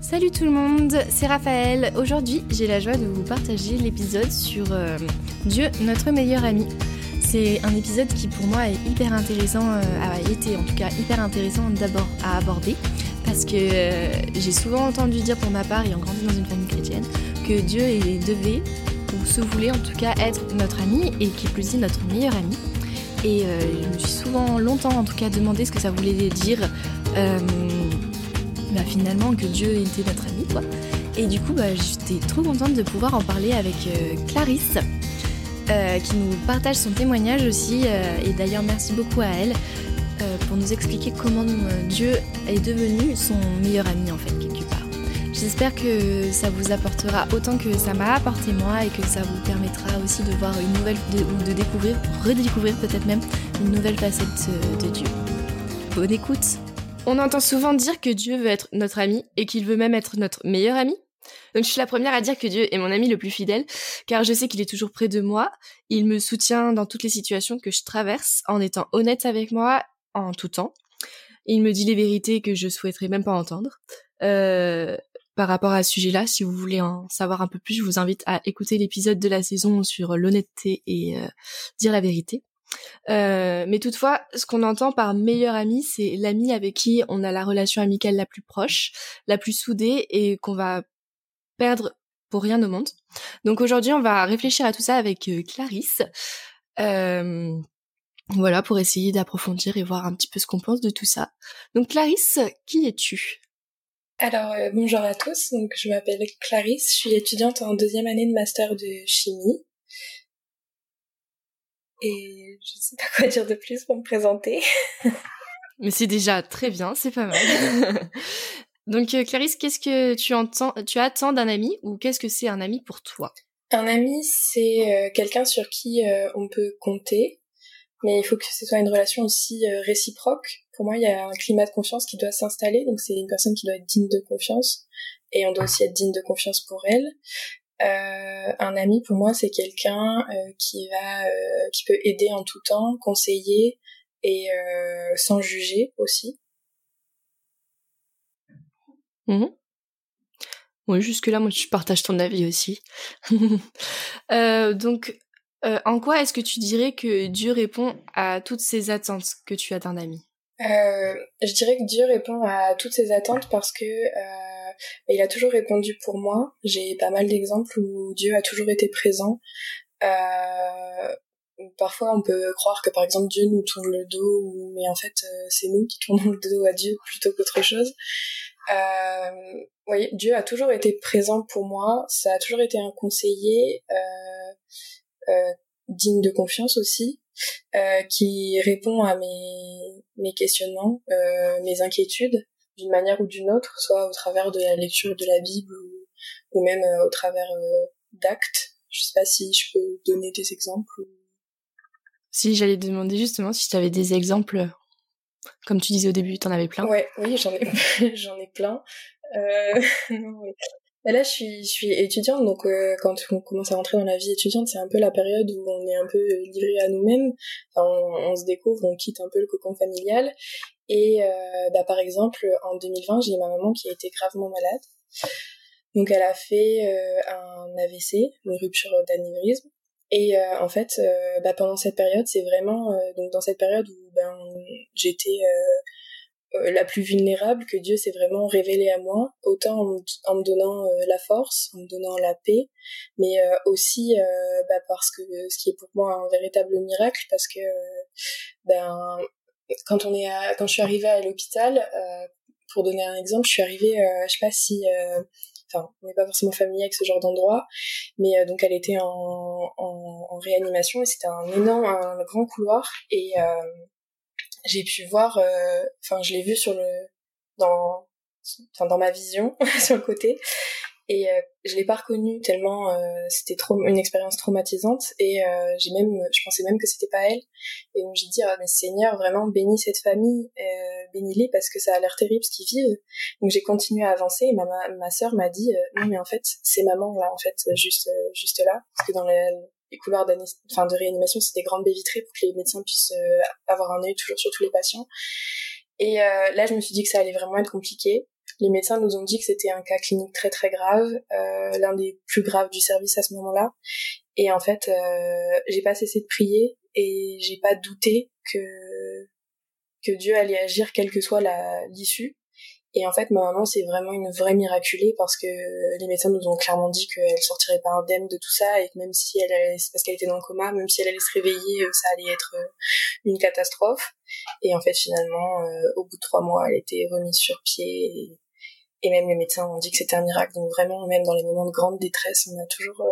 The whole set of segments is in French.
Salut tout le monde, c'est Raphaël. Aujourd'hui, j'ai la joie de vous partager l'épisode sur euh, Dieu, notre meilleur ami. C'est un épisode qui pour moi est hyper intéressant, euh, a été en tout cas hyper intéressant d'abord à aborder, parce que euh, j'ai souvent entendu dire pour ma part, ayant grandi dans une famille chrétienne, que Dieu devait, ou se voulait en tout cas être notre ami, et qui plus est notre meilleur ami. Et je me suis souvent, longtemps en tout cas, demandé ce que ça voulait dire bah, finalement que Dieu était notre ami quoi. Et du coup bah, j'étais trop contente de pouvoir en parler avec euh, Clarisse euh, qui nous partage son témoignage aussi euh, et d'ailleurs merci beaucoup à elle pour nous expliquer comment Dieu est devenu son meilleur ami en fait quelque part. J'espère que ça vous apportera autant que ça m'a apporté moi et que ça vous permettra aussi de voir une nouvelle ou de découvrir, redécouvrir peut-être même une nouvelle facette de Dieu. Bonne écoute on entend souvent dire que Dieu veut être notre ami et qu'il veut même être notre meilleur ami. Donc je suis la première à dire que Dieu est mon ami le plus fidèle, car je sais qu'il est toujours près de moi, il me soutient dans toutes les situations que je traverse, en étant honnête avec moi en tout temps. Il me dit les vérités que je souhaiterais même pas entendre. Euh, par rapport à ce sujet-là, si vous voulez en savoir un peu plus, je vous invite à écouter l'épisode de la saison sur l'honnêteté et euh, dire la vérité. Euh, mais toutefois, ce qu'on entend par meilleur ami, c'est l'ami avec qui on a la relation amicale la plus proche, la plus soudée et qu'on va perdre pour rien au monde. Donc aujourd'hui, on va réfléchir à tout ça avec euh, Clarisse. Euh, voilà, pour essayer d'approfondir et voir un petit peu ce qu'on pense de tout ça. Donc Clarisse, qui es-tu? Alors bonjour à tous, donc je m'appelle Clarisse, je suis étudiante en deuxième année de master de chimie et je sais pas quoi dire de plus pour me présenter. Mais c'est déjà très bien, c'est pas mal. Donc euh, Clarisse, qu'est-ce que tu entends, tu attends d'un ami ou qu'est-ce que c'est un ami pour toi? Un ami, c'est euh, quelqu'un sur qui euh, on peut compter, mais il faut que ce soit une relation aussi réciproque. Pour moi, il y a un climat de confiance qui doit s'installer, donc c'est une personne qui doit être digne de confiance, et on doit aussi être digne de confiance pour elle. Euh, un ami pour moi c'est quelqu'un euh, qui va euh, qui peut aider en tout temps, conseiller et sans juger aussi. Mmh. Oui, jusque-là, moi, je partage ton avis aussi. donc, en quoi est-ce que tu dirais que Dieu répond à toutes ces attentes que tu as d'un ami? Je dirais que Dieu répond à toutes ces attentes parce que il a toujours répondu pour moi. J'ai pas mal d'exemples où Dieu a toujours été présent. Euh, parfois, on peut croire que par exemple Dieu nous tourne le dos, mais en fait, euh, c'est nous qui tournons le dos à Dieu plutôt qu'autre chose. Euh, oui, Dieu a toujours été présent pour moi. Ça a toujours été un conseiller euh, euh digne de confiance aussi, euh, qui répond à mes, mes questionnements, mes inquiétudes d'une manière ou d'une autre, soit au travers de la lecture de la Bible ou, même euh, au travers euh, d'actes. Je sais pas si je peux donner des exemples. Si j'allais demander justement si tu avais des exemples, comme tu disais au début, tu en avais plein. Ouais, oui, j'en ai, j'en ai plein. Euh... là, je suis, je suis étudiante, donc quand on commence à rentrer dans la vie étudiante, c'est un peu la période où on est un peu livré à nous-mêmes. Enfin, on, on, se découvre, on quitte un peu le cocon familial, et euh, bah, par exemple, en 2020, j'ai ma maman qui a été gravement malade. Donc elle a fait euh, un AVC, une rupture d'anévrisme. Et euh, en fait, bah, pendant cette période, c'est vraiment donc dans cette période où ben j'étais la plus vulnérable que Dieu s'est vraiment révélé à moi, autant en, me donnant la force, en me donnant la paix, mais aussi bah, parce que ce qui est pour moi un véritable miracle, parce que ben quand on est quand je suis arrivée à l'hôpital, euh, pour donner un exemple, je suis arrivée, euh, je sais pas si, euh, enfin, on n'est pas forcément familier avec ce genre d'endroit, mais donc elle était en, en, en réanimation et c'était un énorme, un grand couloir et j'ai pu voir, enfin, je l'ai vu sur le, dans, enfin, dans ma vision sur le côté et euh, je l'ai pas reconnue tellement euh, c'était trop une expérience traumatisante. Et euh, j'ai même je pensais même que c'était pas elle. Et donc j'ai dit ah, mais Seigneur vraiment bénis cette famille euh, bénis-les parce que ça a l'air terrible ce qu'ils vivent. Donc j'ai continué à avancer et ma ma sœur m'a dit non mais en fait c'est maman là en fait juste juste là. Parce que dans les couloirs enfin de réanimation c'était grandes baies vitrées pour que les médecins puissent avoir un œil toujours sur tous les patients. Et là je me suis dit que ça allait vraiment être compliqué Les médecins nous ont dit que c'était un cas clinique très très grave, euh, l'un des plus graves du service à ce moment-là. Et en fait, euh, j'ai pas cessé de prier et j'ai pas douté que que Dieu allait agir quelle que soit la l'issue. Et en fait, ma maman, c'est vraiment une vraie miraculée parce que les médecins nous ont clairement dit qu'elle sortirait pas indemne de tout ça et que même si elle allait, parce qu'elle était dans le coma, même si elle allait se réveiller, euh, ça allait être euh, une catastrophe. Et en fait, finalement, euh, au bout de trois mois, elle était remise sur pied et, même les médecins ont dit que c'était un miracle. Donc vraiment, même dans les moments de grande détresse, on a toujours,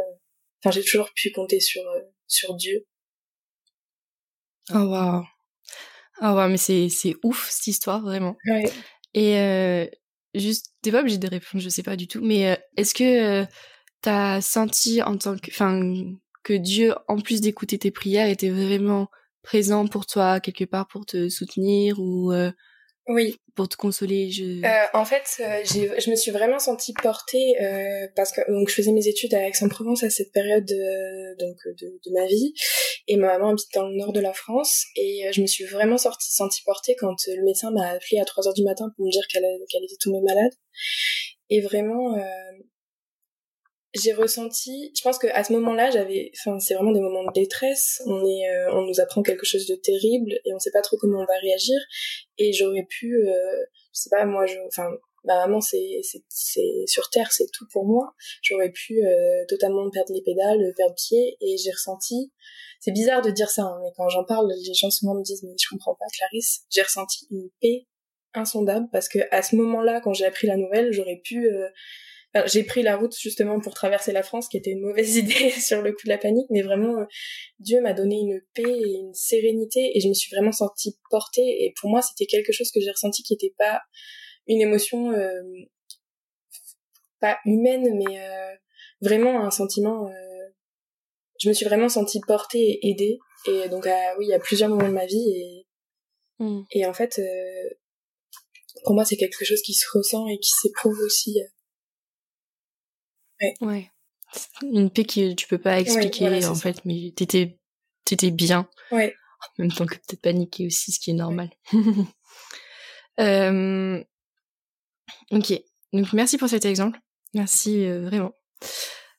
enfin, j'ai toujours pu compter sur sur Dieu. Oh waouh. Oh waouh, mais c'est c'est ouf cette histoire vraiment. Ouais. Et euh, juste, t'es pas obligé de répondre, je sais pas du tout, mais euh, est-ce que euh, t'as senti en tant que, enfin, que Dieu, en plus d'écouter tes prières, était vraiment présent pour toi quelque part pour te soutenir ou oui. Pour te consoler, je. Euh, en fait, euh, je me suis vraiment sentie portée euh, parce que donc je faisais mes études à Aix-en-Provence à cette période de, donc de, de, ma vie et ma maman habite dans le nord de la France et euh, je me suis vraiment sortie, sentie portée quand le médecin m'a appelé à 3 heures du matin pour me dire qu'elle qu'elle était tombée malade et vraiment j'ai ressenti, je pense que à ce moment-là, j'avais, enfin, c'est vraiment des moments de détresse. On est, euh, on nous apprend quelque chose de terrible et on sait pas trop comment on va réagir. Et j'aurais pu, euh, je sais pas, moi, je, enfin, ma maman, c'est, c'est, sur terre, c'est tout pour moi. J'aurais pu euh, totalement perdre les pédales, perdre pied, et j'ai ressenti. C'est bizarre de dire ça, hein, mais quand j'en parle, les gens souvent me disent mais je comprends pas, Clarisse. J'ai ressenti une paix insondable parce que à ce moment-là, quand j'ai appris la nouvelle, j'aurais pu j'ai pris la route justement pour traverser la France, qui était une mauvaise idée sur le coup de la panique, mais vraiment, euh, Dieu m'a donné une paix et une sérénité, et je me suis vraiment sentie portée, et pour moi, c'était quelque chose que j'ai ressenti qui n'était pas une émotion euh, pas humaine, mais euh, vraiment un sentiment. je me suis vraiment sentie portée et aidée, et donc oui, à plusieurs moments de ma vie, et mm. et en fait, pour moi, c'est quelque chose qui se ressent et qui s'éprouve aussi Ouais. Une paix que tu peux pas expliquer en fait, mais t'étais t'étais bien. Ouais. En même temps que peut-être paniquer aussi, ce qui est normal. euh... Ok. Donc merci pour cet exemple. Merci euh, vraiment.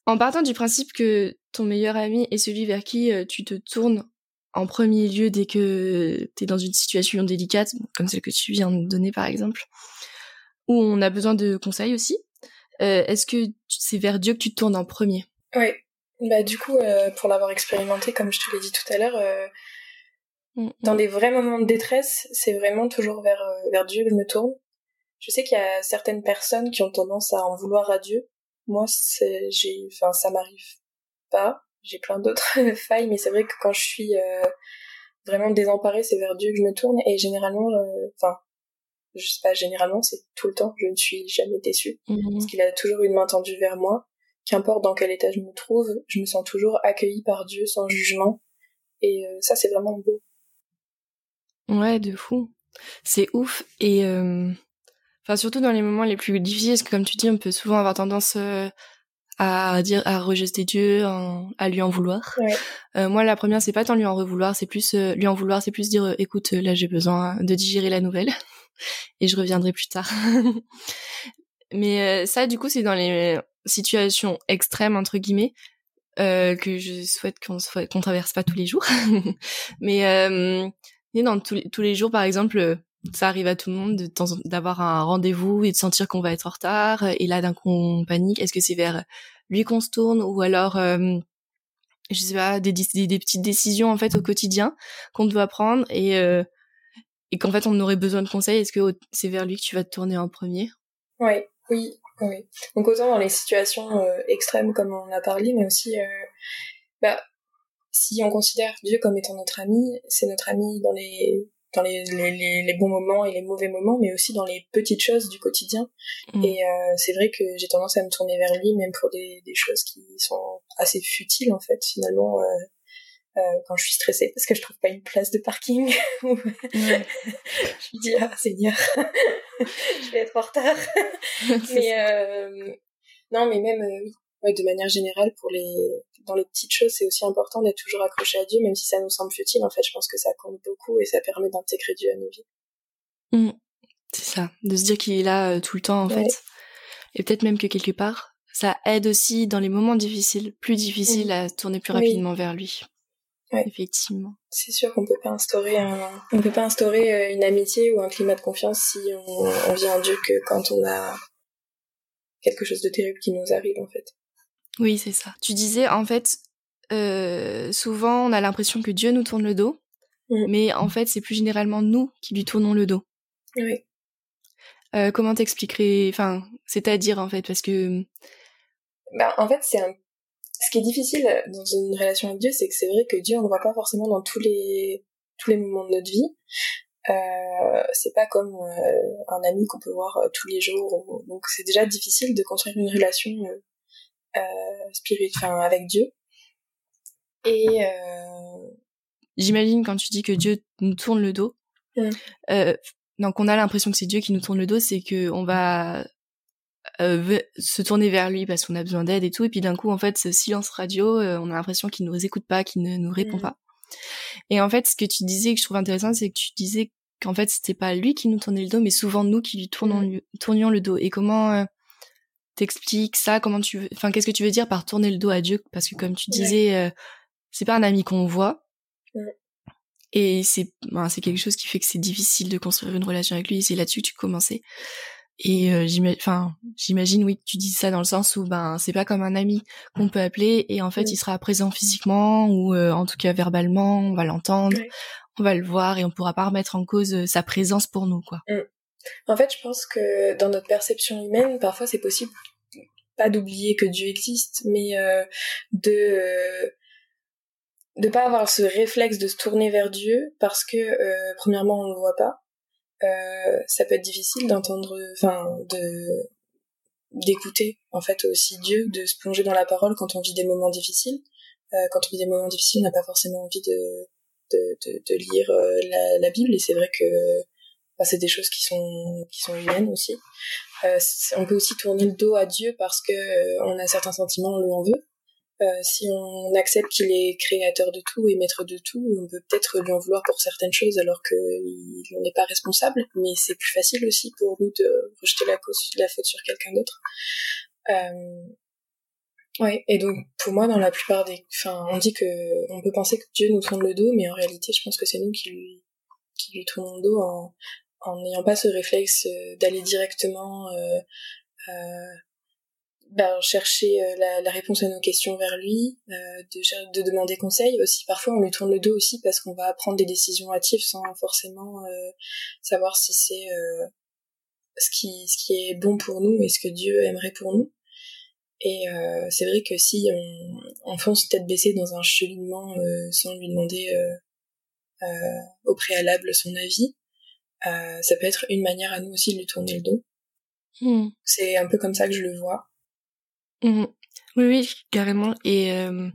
En partant du principe que ton meilleur ami est celui vers qui euh, tu te tournes en premier lieu dès que t'es dans une situation délicate, comme celle que tu viens de donner par exemple, où on a besoin de conseils aussi, euh, est-ce que c'est vers Dieu que tu te tournes en premier? Oui. Bah du coup, euh, pour l'avoir expérimenté, comme je te l'ai dit tout à l'heure, euh, mm, mm. dans des vrais moments de détresse, c'est vraiment toujours vers vers Dieu que je me tourne. Je sais qu'il y a certaines personnes qui ont tendance à en vouloir à Dieu. Moi, c'est j'ai, enfin, ça m'arrive pas. J'ai plein d'autres failles, mais c'est vrai que quand je suis vraiment désemparée, c'est vers Dieu que je me tourne. Et généralement, enfin, je sais pas, généralement, c'est tout le temps, je ne suis jamais déçue. Mhm. Parce qu'il a toujours une main tendue vers moi. Qu'importe dans quel état je me trouve, je me sens toujours accueillie par Dieu sans jugement. Et euh, ça, c'est vraiment beau. Ouais, de fou. C'est ouf. Et, euh... enfin, surtout dans les moments les plus difficiles, parce que comme tu dis, on peut souvent avoir tendance euh, à dire, à rejeter Dieu, à lui en vouloir. Ouais. Moi, la première, c'est pas tant lui en vouloir, c'est plus lui en vouloir, c'est plus dire, écoute, là, j'ai besoin de digérer la nouvelle et je reviendrai plus tard. Mais euh, ça, du coup, c'est dans les situations extrêmes entre guillemets euh, que je souhaite qu'on traverse pas tous les jours. Mais euh, dans tous les, jours, par exemple, ça arrive à tout le monde d'avoir un rendez-vous et de sentir qu'on va être en retard. Et là, d'un coup, on panique. Est-ce que c'est vers lui qu'on se tourne ou alors euh, je sais pas des, des, des, petites décisions en fait au quotidien qu'on doit prendre et euh, et qu'en fait on aurait besoin de conseils, est-ce que c'est vers lui que tu vas te tourner en premier? Oui, oui, oui. Donc autant dans les situations euh, extrêmes comme on a parlé, mais aussi, euh, bah, si on considère Dieu comme étant notre ami, c'est notre ami dans les dans les, les, les, bons moments et les mauvais moments, mais aussi dans les petites choses du quotidien. Mm. Et euh, c'est vrai que j'ai tendance à me tourner vers lui, même pour des, des choses qui sont assez futiles en fait finalement. Euh, euh, quand je suis stressée parce que je trouve pas une place de parking. je me dis ah Seigneur, je vais être en retard. mais euh, non, mais même euh, de manière générale pour les dans les petites choses, c'est aussi important d'être toujours accroché à Dieu, même si ça nous semble futile. En fait, je pense que ça compte beaucoup et ça permet d'intégrer Dieu à nos vies. Mm. C'est ça, de se dire qu'il est là tout le temps en fait. Et peut-être même que quelque part, ça aide aussi dans les moments difficiles, plus difficiles, à tourner plus rapidement vers lui. Effectivement. C'est sûr qu'on peut pas instaurer un, on peut pas instaurer une amitié ou un climat de confiance si on, on vient en Dieu que quand on a quelque chose de terrible qui nous arrive en fait. Oui, c'est ça. Tu disais en fait, euh, souvent on a l'impression que Dieu nous tourne le dos, mm. mais en fait c'est plus généralement nous qui lui tournons le dos. Oui. Euh, comment t'expliquerais, enfin, c'est-à-dire en fait, parce que. Ben, en fait, c'est un... ce qui est difficile dans une relation avec Dieu, c'est que c'est vrai que Dieu on ne voit pas forcément dans tous les tous les moments de notre vie. Euh, c'est pas comme euh, un ami qu'on peut voir euh, tous les jours. Donc c'est déjà difficile de construire une relation euh, spirituelle avec Dieu. Et j'imagine quand tu dis que Dieu nous tourne le dos. Donc on a l'impression que c'est Dieu qui nous tourne le dos, c'est que on va se tourner vers lui parce qu'on a besoin d'aide et tout, et puis d'un coup en fait ce silence radio, on a l'impression qu'il nous écoute pas, qu'il ne nous répond mm. pas. Et en fait, ce que tu disais que je trouve intéressant, c'est que tu disais qu'en fait, c'était pas lui qui nous tournait le dos, mais souvent nous qui lui tournons, mm. tournions le dos. Et comment euh, t'expliques ça? Comment tu veux Enfin, qu'est-ce que tu veux dire par tourner le dos à Dieu? Parce que comme tu disais, euh, c'est pas un ami qu'on voit. Et c'est ben, c'est quelque chose qui fait que c'est difficile de construire une relation avec lui. C'est là-dessus que tu commençais. Et euh, j'imagine, j'imagine oui que tu dis ça dans le sens où ben c'est pas comme un ami qu'on peut appeler et en fait il sera présent physiquement ou euh, en tout cas verbalement, on va l'entendre, on va le voir et on pourra pas remettre en cause euh, sa présence pour nous quoi. Mm. En fait, je pense que dans notre perception humaine, parfois c'est possible pas d'oublier que Dieu existe, mais de de pas avoir ce réflexe de se tourner vers Dieu parce que premièrement on le voit pas euh, ça peut être difficile d'entendre, enfin, de d'écouter en fait aussi Dieu, de se plonger dans la parole quand on vit des moments difficiles. Euh, quand on vit des moments difficiles, on n'a pas forcément envie de de, de, de lire euh, la, la, Bible et c'est vrai que c'est des choses qui sont qui sont humaines aussi. Euh, on peut aussi tourner le dos à Dieu parce que euh, on a certains sentiments, on lui en veut. Euh, si on accepte qu'il est créateur de tout et maître de tout, on peut peut-être lui en vouloir pour certaines choses alors qu'il n'en est pas responsable, mais c'est plus facile aussi pour nous de rejeter la, cause, la faute sur quelqu'un d'autre. Euh, ouais, et donc pour moi, dans la plupart des... Enfin, on dit que on peut penser que Dieu nous tourne le dos, mais en réalité, je pense que c'est nous qui lui, qui lui tournons le dos en en n'ayant pas ce réflexe d'aller directement euh, euh, ben, chercher euh, la, la, réponse à nos questions vers lui, euh, de, de, demander conseil aussi. Parfois, on lui tourne le dos aussi parce qu'on va prendre des décisions hâtives sans forcément euh, savoir si c'est ce qui ce qui est bon pour nous et ce que Dieu aimerait pour nous. Et c'est vrai que si on, on fonce tête baissée dans un cheminement sans lui demander au préalable son avis, ça peut être une manière à nous aussi de lui tourner le dos. Hmm. C'est un peu comme ça que je le vois. Mmh. Oui, oui, carrément. Et euh,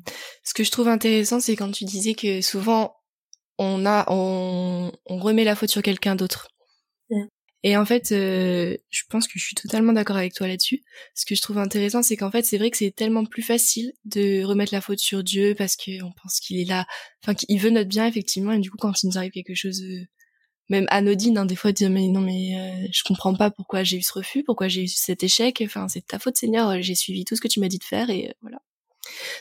ce que je trouve intéressant, c'est quand tu disais que souvent on a, on, on remet la faute sur quelqu'un d'autre. Mmh. Et en fait, euh, je pense que je suis totalement d'accord avec toi là-dessus. Ce que je trouve intéressant, c'est qu'en fait, c'est vrai que c'est tellement plus facile de remettre la faute sur Dieu parce qu'on pense qu'il est là, enfin qu'il veut notre bien effectivement. Et du coup, quand il nous arrive quelque chose euh, même anodine hein, des fois dire mais non mais euh, je comprends pas pourquoi j'ai eu ce refus pourquoi j'ai eu cet échec enfin c'est ta faute Seigneur euh, j'ai suivi tout ce que tu m'as dit de faire et euh, voilà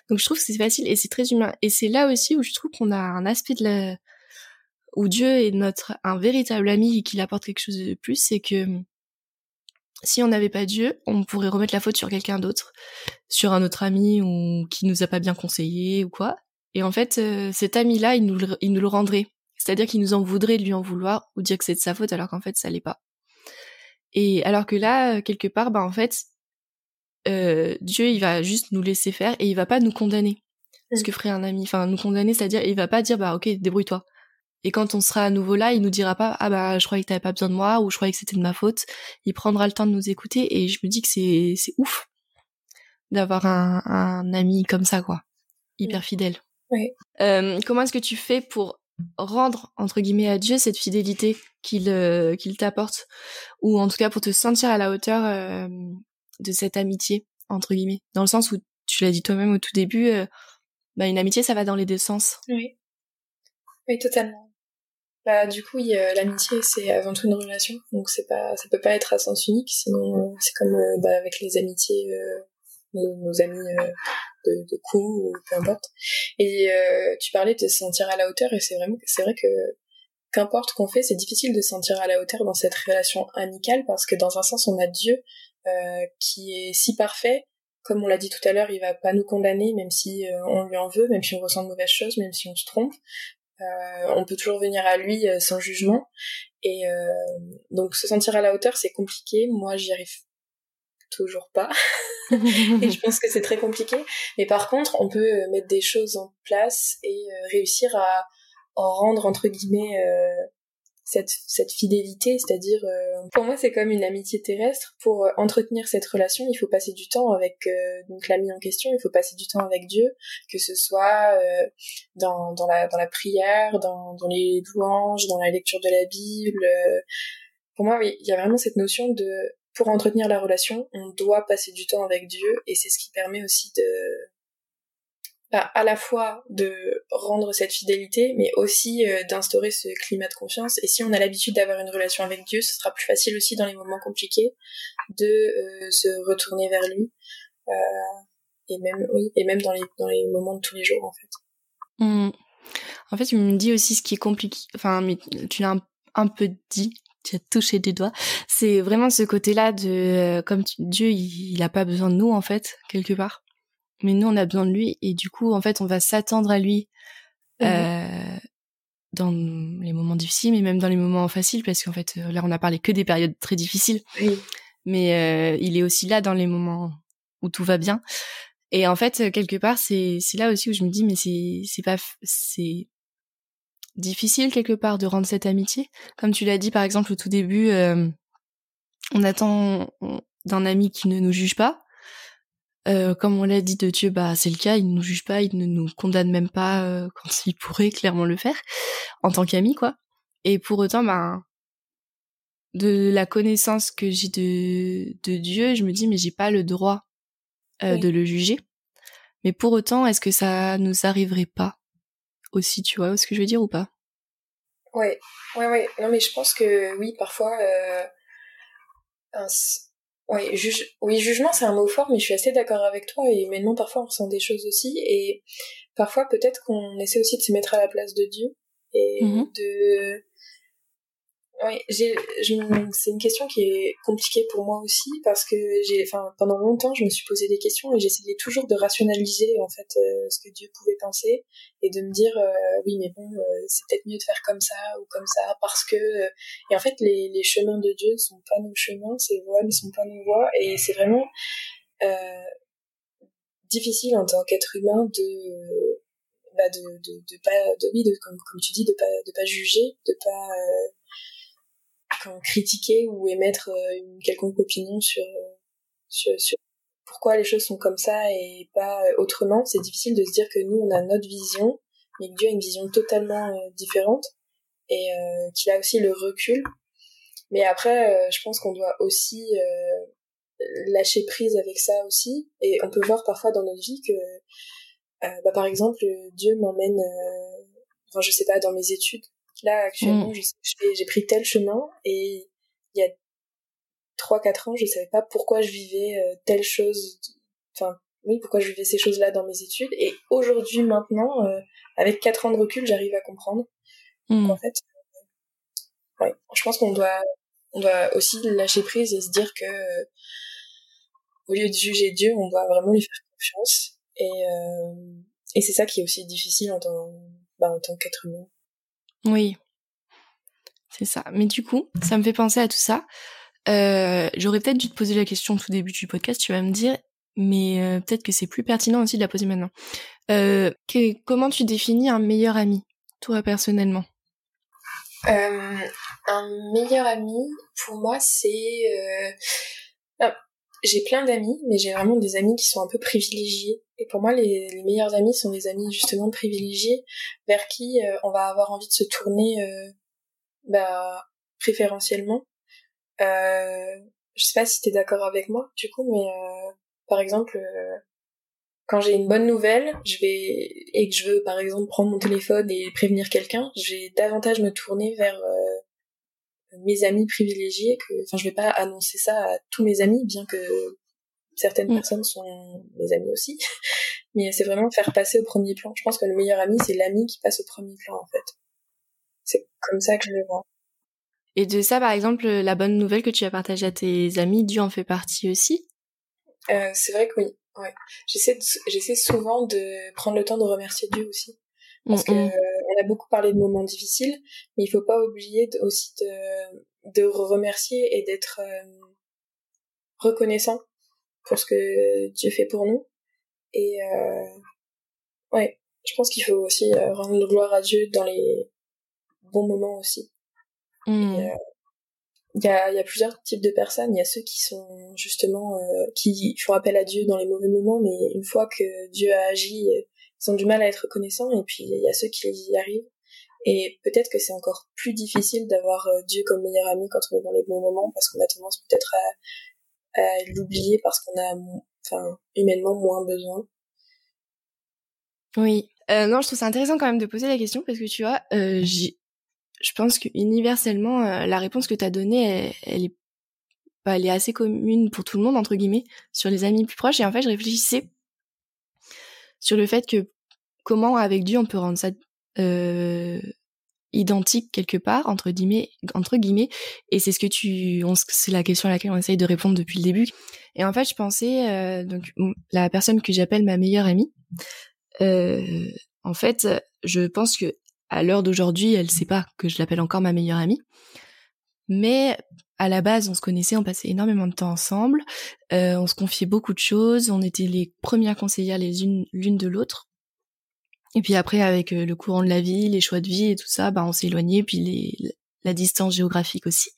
donc je trouve que c'est facile et c'est très humain et c'est là aussi où je trouve qu'on a un aspect de la où Dieu est notre un véritable ami et qu'il apporte quelque chose de plus c'est que si on n'avait pas Dieu, on pourrait remettre la faute sur quelqu'un d'autre, sur un autre ami ou qui nous a pas bien conseillé ou quoi. Et en fait, cet ami-là, il nous, il nous le rendrait. C'est-à-dire qu'il nous en voudrait de lui en vouloir ou dire que c'est de sa faute alors qu'en fait ça l'est pas. Et alors que là, quelque part, bah en fait, euh, Dieu il va juste nous laisser faire et il va pas nous condamner. Ce que ferait un ami. Enfin, nous condamner, c'est-à-dire il va pas dire bah ok débrouille-toi. Et quand on sera à nouveau là, il nous dira pas ah bah je croyais que t'avais pas besoin de moi ou je croyais que c'était de ma faute. Il prendra le temps de nous écouter et je me dis que c'est c'est ouf d'avoir un, un ami comme ça quoi, hyper fidèle. Oui. Euh, comment est-ce que tu fais pour rendre entre guillemets à Dieu cette fidélité qu'il euh, qu'il t'apporte ou en tout cas pour te sentir à la hauteur euh, de cette amitié entre guillemets. Dans le sens où tu l'as dit toi-même au tout début euh, bah une amitié ça va dans les deux sens. Oui. Oui totalement. Bah du coup, l'amitié c'est avant tout une relation, donc c'est pas, ça peut pas être à sens unique. Sinon, c'est comme bah, avec les amitiés, nos, amis de, de coups ou peu importe. Et tu parlais de se sentir à la hauteur, et c'est vraiment, c'est vrai que qu'importe qu'on fait, c'est difficile de se sentir à la hauteur dans cette relation amicale parce que dans un sens, on a Dieu euh, qui est si parfait. Comme on l'a dit tout à l'heure, il va pas nous condamner, même si euh, on lui en veut, même si on ressent de mauvaises choses, même si on se trompe. Euh, on peut toujours venir à lui sans jugement. Et donc se sentir à la hauteur, c'est compliqué. Moi, j'y arrive toujours pas. et je pense que c'est très compliqué. Mais par contre, on peut mettre des choses en place et réussir à en rendre entre guillemets euh, cette, cette fidélité, c'est-à-dire euh, pour moi c'est comme une amitié terrestre. Pour euh, entretenir cette relation, il faut passer du temps avec donc l'ami en question, il faut passer du temps avec Dieu, que ce soit dans, dans, la, dans la prière, dans, dans les louanges, dans la lecture de la Bible. pour moi, oui, il y a vraiment cette notion de pour entretenir la relation, on doit passer du temps avec Dieu et c'est ce qui permet aussi de à la fois de rendre cette fidélité, mais aussi euh, d'instaurer ce climat de confiance. Et si on a l'habitude d'avoir une relation avec Dieu, ce sera plus facile aussi dans les moments compliqués de euh, se retourner vers lui. Euh, et même, oui, et même dans les, dans les moments de tous les jours, en fait. Mmh. En fait, tu me dis aussi ce qui est compliqué, enfin, mais tu l'as un, peu dit, tu as touché des doigts. C'est vraiment ce côté-là de, comme Dieu, il, il a pas besoin de nous, en fait, quelque part mais nous on a besoin de lui et du coup en fait on va s'attendre à lui mmh euh, dans les moments difficiles mais même dans les moments faciles parce qu'en fait euh, là on a parlé que des périodes très difficiles oui. mais euh, il est aussi là dans les moments où tout va bien et en fait quelque part c'est c'est là aussi où je me dis mais c'est c'est pas c'est difficile quelque part de rendre cette amitié comme tu l'as dit par exemple au tout début euh, on attend d'un ami qui ne nous juge pas euh, comme on l'a dit de Dieu, bah c'est le cas, il ne nous juge pas, il ne nous condamne même pas euh, quand il pourrait clairement le faire en tant qu'ami quoi. Et pour autant, bah de la connaissance que j'ai de de Dieu, je me dis mais j'ai pas le droit euh, de le juger. Mais pour autant, est-ce que ça nous arriverait pas? Aussi, tu vois, ce que je veux dire ou pas? Ouais, ouais, ouais. Non mais je pense que oui, parfois. Un oui, juge... oui, jugement, c'est un mot fort, mais je suis assez d'accord avec toi. Et maintenant, parfois, on ressent des choses aussi. Et parfois, peut-être qu'on essaie aussi de se mettre à la place de Dieu et mmh de oui, j'ai, c'est une question qui est compliquée pour moi aussi parce que j'ai, enfin, pendant longtemps, je me suis posé des questions et j'essayais toujours de rationaliser en fait euh, ce que Dieu pouvait penser et de me dire euh, oui, mais bon, euh, c'est peut-être mieux de faire comme ça ou comme ça parce que et en fait les, les chemins de Dieu ne sont pas nos chemins, ses voies ne sont pas nos voies et c'est vraiment difficile en tant qu'être humain de bah de, de, de pas de oui de comme comme tu dis de pas de pas juger de pas critiquer ou émettre euh, une quelconque opinion sur, sur, sur pourquoi les choses sont comme ça et pas euh, autrement. C'est difficile de se dire que nous, on a notre vision, mais que Dieu a une vision totalement euh, différente et qu'il a aussi le recul. Mais après, je pense qu'on doit aussi lâcher prise avec ça aussi. Et on peut voir parfois dans notre vie que, bah, par exemple, Dieu m'emmène, enfin, je sais pas, dans mes études, Là, actuellement, mm. j'ai pris tel chemin et il y a 3-4 ans, je savais pas pourquoi je vivais euh, telle chose, enfin, oui, pourquoi je vivais ces choses-là dans mes études. Et aujourd'hui, maintenant, euh, avec 4 ans de recul, j'arrive à comprendre. Mm. en fait, euh, ouais, je pense qu'on doit, on doit aussi lâcher prise et se dire que, au lieu de juger Dieu, on doit vraiment lui faire confiance. Et, et c'est ça qui est aussi difficile en tant, bah, en tant qu'être humain. Oui, c'est ça. Mais du coup, ça me fait penser à tout ça. Euh, J'aurais peut-être dû te poser la question au tout début du podcast, tu vas me dire, mais euh, peut-être que c'est plus pertinent aussi de la poser maintenant. Euh, comment tu définis un meilleur ami, toi personnellement? Un meilleur ami, pour moi, c'est... J'ai plein d'amis, mais j'ai vraiment des amis qui sont un peu privilégiés. Et pour moi, les, les meilleurs amis sont des amis justement privilégiés, vers qui euh, on va avoir envie de se tourner euh, bah, préférentiellement. Euh, je sais pas si t'es d'accord avec moi, du coup, mais euh, par exemple, quand j'ai une bonne nouvelle, je vais et que je veux par exemple prendre mon téléphone et prévenir quelqu'un, je vais davantage me tourner vers euh, mes amis privilégiés que enfin je vais pas annoncer ça à tous mes amis bien que certaines mm. personnes sont mes amis aussi mais c'est vraiment faire passer au premier plan. Je pense que le meilleur ami c'est l'ami qui passe au premier plan en fait. C'est comme ça que je le vois. Et de ça, par exemple, la bonne nouvelle que tu as partagée à tes amis, Dieu en fait partie aussi? Euh, C'est vrai que oui. Ouais. J'essaie, j'essaie souvent de prendre le temps de remercier Dieu aussi. Parce qu'on que on a beaucoup parlé de moments difficiles, mais il faut pas oublier aussi de, de remercier et d'être euh, reconnaissant pour ce que Dieu fait pour nous. Et euh, ouais, je pense qu'il faut aussi euh, rendre gloire à Dieu dans les bons moments aussi. Mmh. Euh, il y a, y a plusieurs types de personnes. Il y a ceux qui sont justement qui font appel à Dieu dans les mauvais moments, mais une fois que Dieu a agi, ils ont du mal à être reconnaissants. Et puis il y a ceux qui y arrivent. Et peut-être que c'est encore plus difficile d'avoir euh, Dieu comme meilleur ami quand on est dans les bons moments, parce qu'on a tendance peut-être à, l'oublier parce qu'on a, enfin, humainement moins besoin. Oui. Euh, non, je trouve ça intéressant quand même de poser la question parce que tu vois, euh, je pense que universellement, euh, la réponse que tu as donnée, elle, est, bah, elle est assez commune pour tout le monde, entre guillemets, sur les amis plus proches. Et en fait, je réfléchissais sur le fait que comment, avec Dieu, on peut rendre ça euh, identique quelque part, entre guillemets. Entre guillemets et c'est ce que tu... C'est la question à laquelle on essaye de répondre depuis le début. Et en fait, je pensais, euh, donc, la personne que j'appelle ma meilleure amie, euh, en fait, je pense que à l'heure d'aujourd'hui, elle sait pas que je l'appelle encore ma meilleure amie. Mais à la base, on se connaissait, on passait énormément de temps ensemble, euh, on se confiait beaucoup de choses, on était les premières conseillères les unes l'une de l'autre. Et puis après, avec euh, le courant de la vie, les choix de vie et tout ça, bah, on s'est éloigné, puis les, la distance géographique aussi.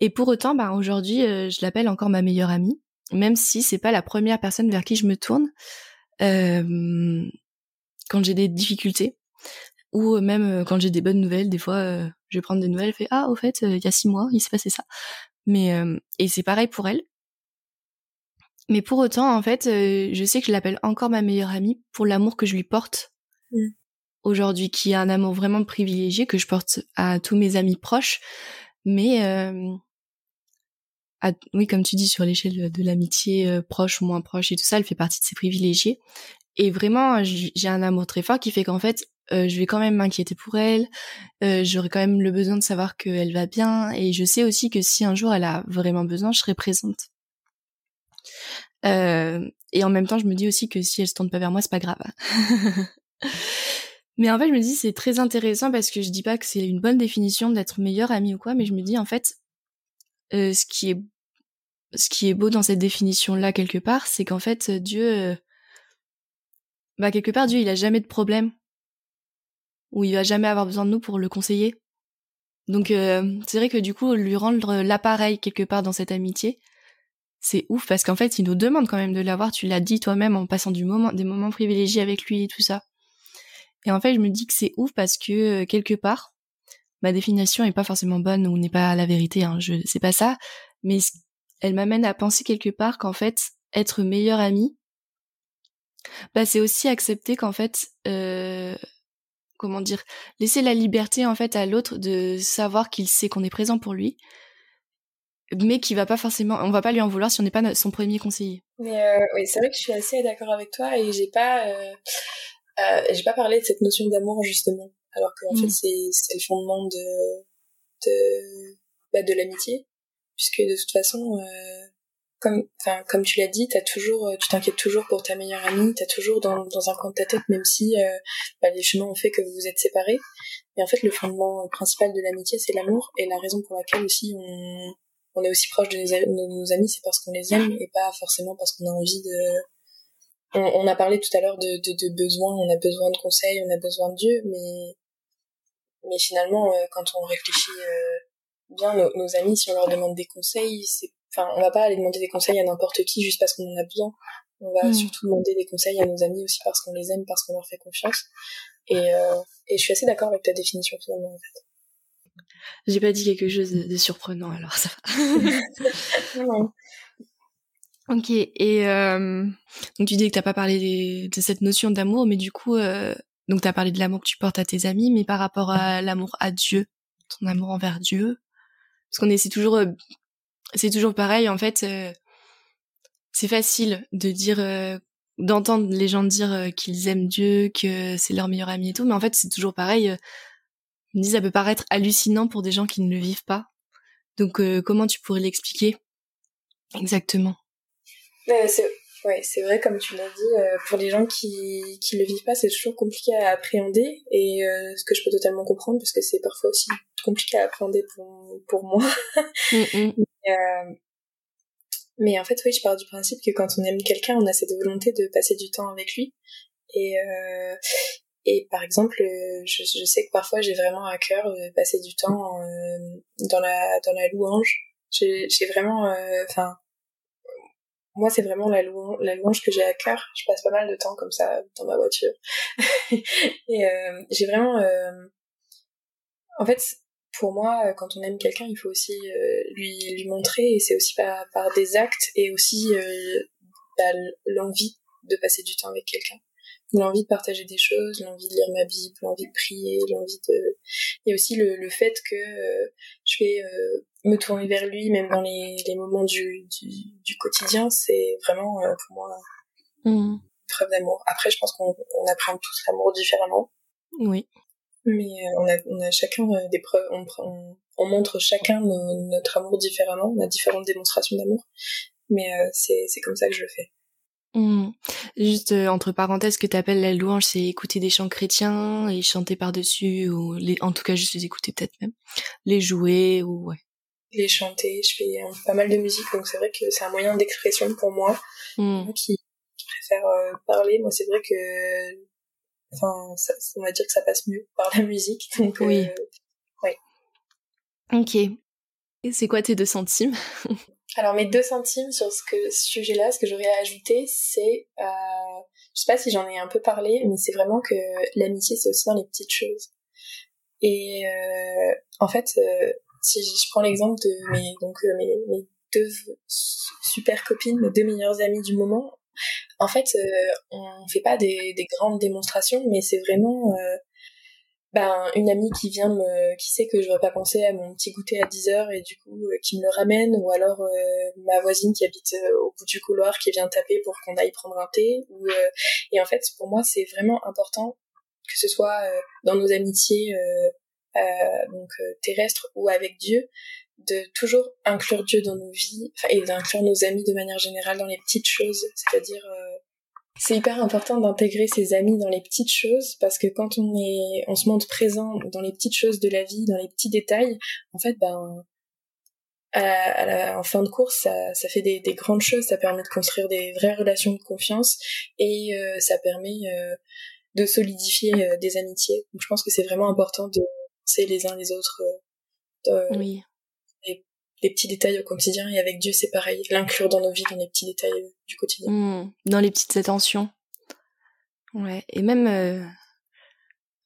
Et pour autant, bah, aujourd'hui, euh, je l'appelle encore ma meilleure amie, même si c'est pas la première personne vers qui je me tourne euh, quand j'ai des difficultés ou même euh, quand j'ai des bonnes nouvelles, des fois, euh, je vais prendre des nouvelles, et ah au fait, euh, il y a six mois, il s'est passé ça. Mais et c'est pareil pour elle. Mais pour autant, en fait, je sais que je l'appelle encore ma meilleure amie pour l'amour que je lui porte mmh. aujourd'hui, qui est un amour vraiment privilégié que je porte à tous mes amis proches. Mais oui, comme tu dis, sur l'échelle de l'amitié proche ou moins proche et tout ça, elle fait partie de ces privilégiés. Et vraiment, j'ai un amour très fort qui fait qu'en fait, euh, je vais quand même m'inquiéter pour elle, euh, j'aurai quand même le besoin de savoir qu'elle va bien, et je sais aussi que si un jour elle a vraiment besoin, je serai présente. Euh, et en même temps, je me dis aussi que si elle se tourne pas vers moi, c'est pas grave. mais en fait, je me dis c'est très intéressant parce que je dis pas que c'est une bonne définition d'être meilleure amie ou quoi, mais je me dis en fait, euh, ce qui est ce qui est beau dans cette définition là quelque part, c'est qu'en fait Dieu, bah quelque part Dieu il a jamais de problème où il va jamais avoir besoin de nous pour le conseiller. Donc euh, c'est vrai que du coup lui rendre l'appareil quelque part dans cette amitié, c'est ouf parce qu'en fait il nous demande quand même de l'avoir. Tu l'as dit toi-même en passant du moment, des moments privilégiés avec lui et tout ça. Et en fait je me dis que c'est ouf parce que euh, quelque part ma définition est pas forcément bonne ou n'est pas la vérité. Hein, je c'est pas ça, mais elle m'amène à penser quelque part qu'en fait être meilleur ami, bah c'est aussi accepter qu'en fait euh, comment dire, laisser la liberté en fait à l'autre de savoir qu'il sait qu'on est présent pour lui, mais qui va pas forcément, on va pas lui en vouloir si on n'est pas son premier conseiller. Mais euh, oui, c'est vrai que je suis assez d'accord avec toi et j'ai pas, euh, euh, j'ai pas parlé de cette notion d'amour justement, alors qu'en fait mm. c'est c'est le fondement de de bah, de l'amitié, puisque de toute façon comme, enfin, comme tu l'as dit, t'as toujours, euh, tu t'inquiètes toujours pour ta meilleure amie, t'as toujours dans, dans un coin de ta tête, même si euh, bah, les chemins ont fait que vous vous êtes séparés. Mais en fait, le fondement principal de l'amitié, c'est l'amour, et la raison pour laquelle aussi on, on est aussi proche de nos, nos amis, c'est parce qu'on les aime et pas forcément parce qu'on a envie de. On, on, a parlé tout à l'heure de, de, de besoins, on a besoin de conseils, on a besoin de Dieu, mais mais finalement, euh, quand on réfléchit bien, nos, nos amis, si on leur demande des conseils, c'est Enfin, on va pas aller demander des conseils à n'importe qui juste parce qu'on en a besoin. On va hmm. surtout demander des conseils à nos amis aussi parce qu'on les aime, parce qu'on leur fait confiance. Et, euh, et je suis assez d'accord avec ta définition finalement en fait. J'ai pas dit quelque chose de, surprenant alors ça. Ok, et euh, donc tu dis que t'as pas parlé de cette notion d'amour, mais du coup, euh, donc t'as parlé de l'amour que tu portes à tes amis, mais par rapport à l'amour à Dieu, ton amour envers Dieu, parce qu'on est, c'est toujours, euh, c'est toujours pareil en fait. Euh, c'est facile de dire, euh, d'entendre les gens dire qu'ils aiment Dieu, que c'est leur meilleur ami et tout, mais en fait c'est toujours pareil. je me dis ça peut paraître hallucinant pour des gens qui ne le vivent pas. Donc comment tu pourrais l'expliquer exactement? C'est ouais, c'est vrai comme tu l'as dit. Euh, pour les gens qui qui le vivent pas, c'est toujours compliqué à appréhender et euh, ce que je peux totalement comprendre parce que c'est parfois aussi compliqué à appréhender pour pour moi. Mm, mais, euh, mais en fait, oui, je pars du principe que quand on aime quelqu'un, on a cette volonté de passer du temps avec lui et et par exemple, je, je sais que parfois j'ai vraiment à cœur de passer du temps dans la dans la louange. J'ai vraiment, enfin, moi, c'est vraiment la, louange, la louange que j'ai à cœur. Je passe pas mal de temps comme ça dans ma voiture. et euh, j'ai vraiment... Euh... En fait, pour moi, quand on aime quelqu'un, il faut aussi euh, lui, lui montrer, et c'est aussi par, des actes, et aussi euh, bah, l'envie de passer du temps avec quelqu'un l'envie de partager des choses, l'envie de lire ma Bible, l'envie de prier, l'envie de... Et aussi le, le fait que euh, je vais euh, me tourner vers lui, même dans les, les moments du, du, du quotidien, c'est vraiment euh, pour moi mmh. une preuve d'amour. Après, je pense qu'on on apprend tous l'amour différemment. Oui. Mais on, a, on a chacun des preuves, on, on, on montre chacun notre amour différemment, on a différentes démonstrations d'amour. Mais c'est comme ça que je le fais. Mmh. Juste euh, entre parenthèses, ce que tu appelles la louange, c'est écouter des chants chrétiens et chanter par-dessus, ou les, en tout cas juste les écouter peut-être même, les jouer ou ouais. Les chanter, je fais pas mal de musique, donc c'est vrai que c'est un moyen d'expression pour moi. Mmh. Qui, préfère euh, parler, moi c'est vrai que, enfin, on va dire que ça passe mieux par la musique, donc oui. Euh, ouais. Ok. Et c'est quoi tes deux centimes? Alors mes deux centimes sur ce, sujet-là, ce que j'aurais à ajouter, c'est, euh, je sais pas si j'en ai un peu parlé, mais c'est vraiment que l'amitié, c'est aussi dans les petites choses. Et euh, en fait, euh, si je prends l'exemple de mes donc euh, mes, deux super copines, mes deux meilleures amies du moment, en fait, euh, on fait pas des, des, grandes démonstrations, mais c'est vraiment ben une amie qui vient me qui sait que je vais pas penser à mon petit goûter à 10 heures et du coup euh, qui me le ramène. Ou alors euh, ma voisine qui habite euh, au bout du couloir qui vient taper pour qu'on aille prendre un thé. Ou et en fait pour moi c'est vraiment important que ce soit dans nos amitiés donc terrestres ou avec Dieu de toujours inclure Dieu dans nos vies et d'inclure nos amis de manière générale dans les petites choses. C'est-à-dire c'est hyper important d'intégrer ses amis dans les petites choses parce que quand on est, on se montre présent dans les petites choses de la vie, dans les petits détails, en fait, ben, à la, en fin de course, ça, ça fait des, des, grandes choses, ça permet de construire des vraies relations de confiance et euh, ça permet euh, de solidifier euh, des amitiés. Donc je pense que c'est vraiment important de penser les uns les autres. oui les petits détails au quotidien et avec Dieu c'est pareil, l'inclure dans nos vies, dans les petits détails euh, du quotidien. Mmh, dans les petites attentions. Ouais, et même euh,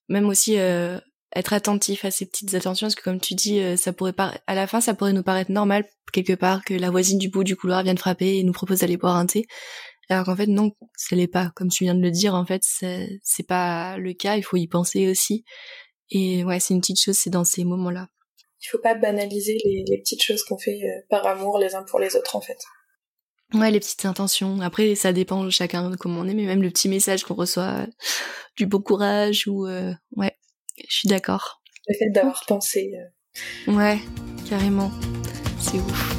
même aussi euh, être attentif à ces petites attentions parce que comme tu dis ça pourrait à la fin ça pourrait nous paraître normal quelque part que la voisine du bout du couloir vienne frapper et nous propose d'aller boire un thé alors qu'en fait non ça l'est pas comme tu viens de le dire en fait c'est pas le cas il faut y penser aussi et ouais c'est une petite chose c'est dans ces moments là il faut pas banaliser les, les petites choses qu'on fait euh, par amour les uns pour les autres en fait. Ouais, les petites intentions. Après, ça dépend de chacun de comment on est, mais même le petit message qu'on reçoit, euh, du beau courage ou euh, ouais, je suis d'accord. Le fait d'avoir pensé. Ouais, carrément. C'est ouf.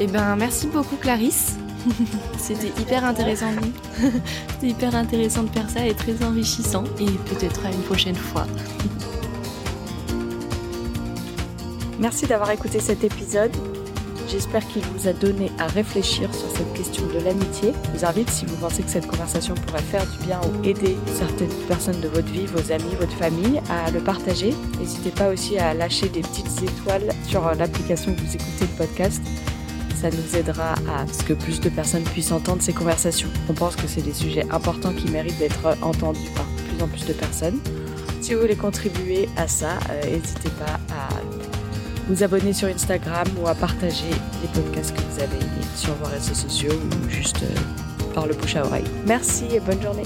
Eh ben, merci beaucoup Clarisse. C'était hyper intéressant. C'était hyper intéressant de faire ça et très enrichissant. Et peut-être à une prochaine fois. Merci d'avoir écouté cet épisode. J'espère qu'il vous a donné à réfléchir sur cette question de l'amitié. Je vous invite, si vous pensez que cette conversation pourrait faire du bien ou aider certaines personnes de votre vie, vos amis, votre famille, à le partager. N'hésitez pas aussi à lâcher des petites étoiles sur l'application que vous écoutez le podcast. Ça nous aidera à ce que plus de personnes puissent entendre ces conversations. On pense que c'est des sujets importants qui méritent d'être entendus par plus en plus de personnes. Si vous voulez contribuer à ça, euh, n'hésitez pas à vous abonner sur Instagram ou à partager les podcasts que vous avez sur vos réseaux sociaux ou juste par le bouche à oreille. Merci et bonne journée.